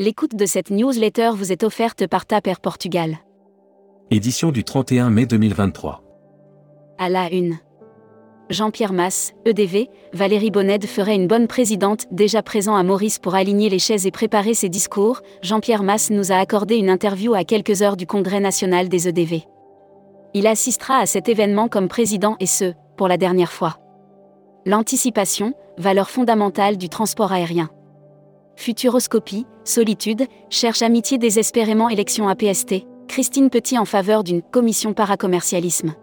L'écoute de cette newsletter vous est offerte par Taper Portugal. Édition du 31 mai 2023. À la une. Jean-Pierre Masse, EDV, Valérie Bonnède ferait une bonne présidente, déjà présent à Maurice pour aligner les chaises et préparer ses discours. Jean-Pierre Masse nous a accordé une interview à quelques heures du Congrès national des EDV. Il assistera à cet événement comme président et ce, pour la dernière fois. L'anticipation, valeur fondamentale du transport aérien. Futuroscopie, solitude, cherche amitié désespérément élection APST, Christine Petit en faveur d'une commission paracommercialisme.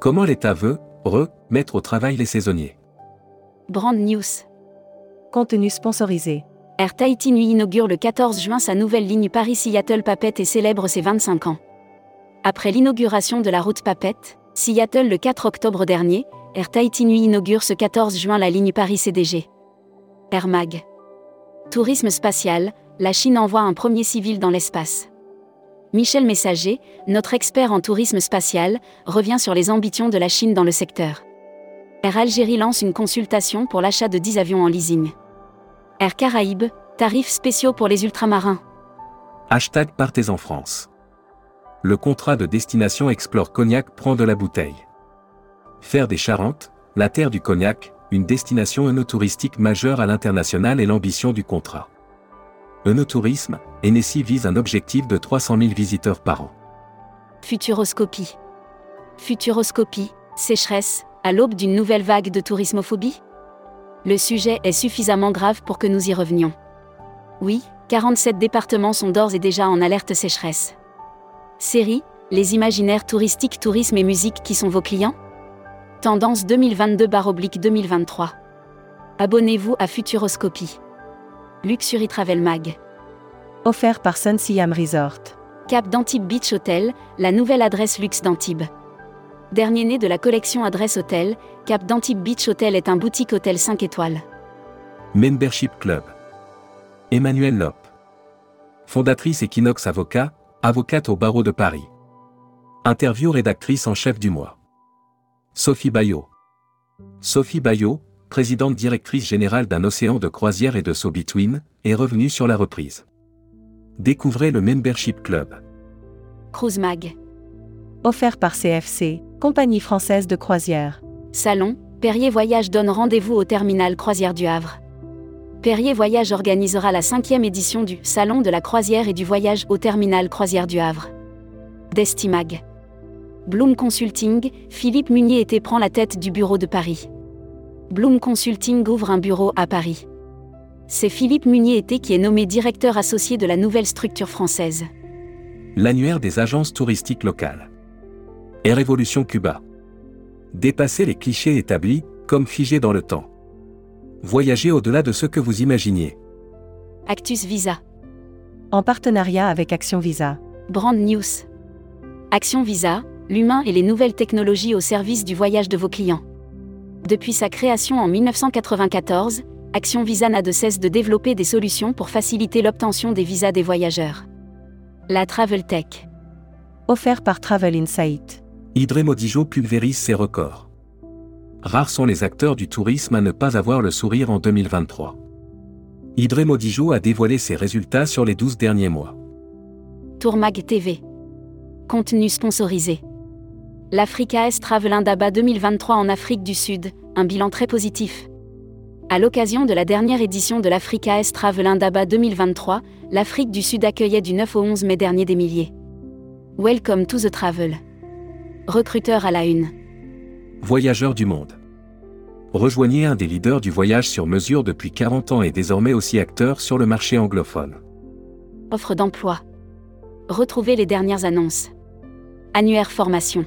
Comment l'État veut, re, mettre au travail les saisonniers Brand News. Contenu sponsorisé. Air Tahiti Nui inaugure le 14 juin sa nouvelle ligne Paris-Seattle Papette et célèbre ses 25 ans. Après l'inauguration de la route Papette, Seattle le 4 octobre dernier, Air Tahiti Nui inaugure ce 14 juin la ligne Paris-CDG. Air Mag. Tourisme spatial, la Chine envoie un premier civil dans l'espace. Michel Messager, notre expert en tourisme spatial, revient sur les ambitions de la Chine dans le secteur. Air Algérie lance une consultation pour l'achat de 10 avions en leasing. Air Caraïbes, tarifs spéciaux pour les ultramarins. Hashtag Partez en France. Le contrat de destination Explore Cognac prend de la bouteille. Faire des Charentes, la terre du cognac, une destination œnotouristique majeure à l'international est l'ambition du contrat. Œnotourisme, Enessi vise un objectif de 300 000 visiteurs par an. Futuroscopie. Futuroscopie, sécheresse, à l'aube d'une nouvelle vague de tourismophobie? Le sujet est suffisamment grave pour que nous y revenions. Oui, 47 départements sont d'ores et déjà en alerte sécheresse. Série, les imaginaires touristiques, tourisme et musique qui sont vos clients? Tendance 2022-2023. Abonnez-vous à Futuroscopie. Luxury Travel Mag. Offert par Sun Siam Resort. Cap d'Antibes Beach Hotel, la nouvelle adresse luxe d'Antibes. Dernier né de la collection Adresse Hôtel, Cap d'Antibes Beach Hotel est un boutique hôtel 5 étoiles. Membership Club. Emmanuel Lop. Fondatrice Equinox Avocat, avocate au barreau de Paris. Interview rédactrice en chef du mois. Sophie Bayot. Sophie Bayot, présidente directrice générale d'un océan de croisière et de So Between, est revenue sur la reprise. Découvrez le Membership Club. Cruise Mag. Offert par CFC, compagnie française de croisière. Salon, Perrier Voyage donne rendez-vous au terminal Croisière du Havre. Perrier Voyage organisera la cinquième édition du Salon de la croisière et du voyage au terminal Croisière du Havre. Destimag. Bloom Consulting, Philippe Munier était prend la tête du bureau de Paris. Bloom Consulting ouvre un bureau à Paris. C'est Philippe Munier était qui est nommé directeur associé de la nouvelle structure française. L'annuaire des agences touristiques locales. Et Révolution Cuba. Dépasser les clichés établis, comme figés dans le temps. Voyager au-delà de ce que vous imaginiez. Actus Visa. En partenariat avec Action Visa. Brand News. Action Visa, l'humain et les nouvelles technologies au service du voyage de vos clients. Depuis sa création en 1994, Action Visa n'a de cesse de développer des solutions pour faciliter l'obtention des visas des voyageurs. La Travel Tech. Offert par Travel Insight. Idré Modijo pulvérise ses records. Rares sont les acteurs du tourisme à ne pas avoir le sourire en 2023. Idré Modijo a dévoilé ses résultats sur les 12 derniers mois. Tourmag TV. Contenu sponsorisé. L'Africa Est Travel Indaba 2023 en Afrique du Sud, un bilan très positif. À l'occasion de la dernière édition de l'Africa Est Travel Indaba 2023, l'Afrique du Sud accueillait du 9 au 11 mai dernier des milliers. Welcome to the travel. Recruteur à la une. Voyageurs du monde. Rejoignez un des leaders du voyage sur mesure depuis 40 ans et désormais aussi acteur sur le marché anglophone. Offre d'emploi. Retrouvez les dernières annonces. Annuaire formation.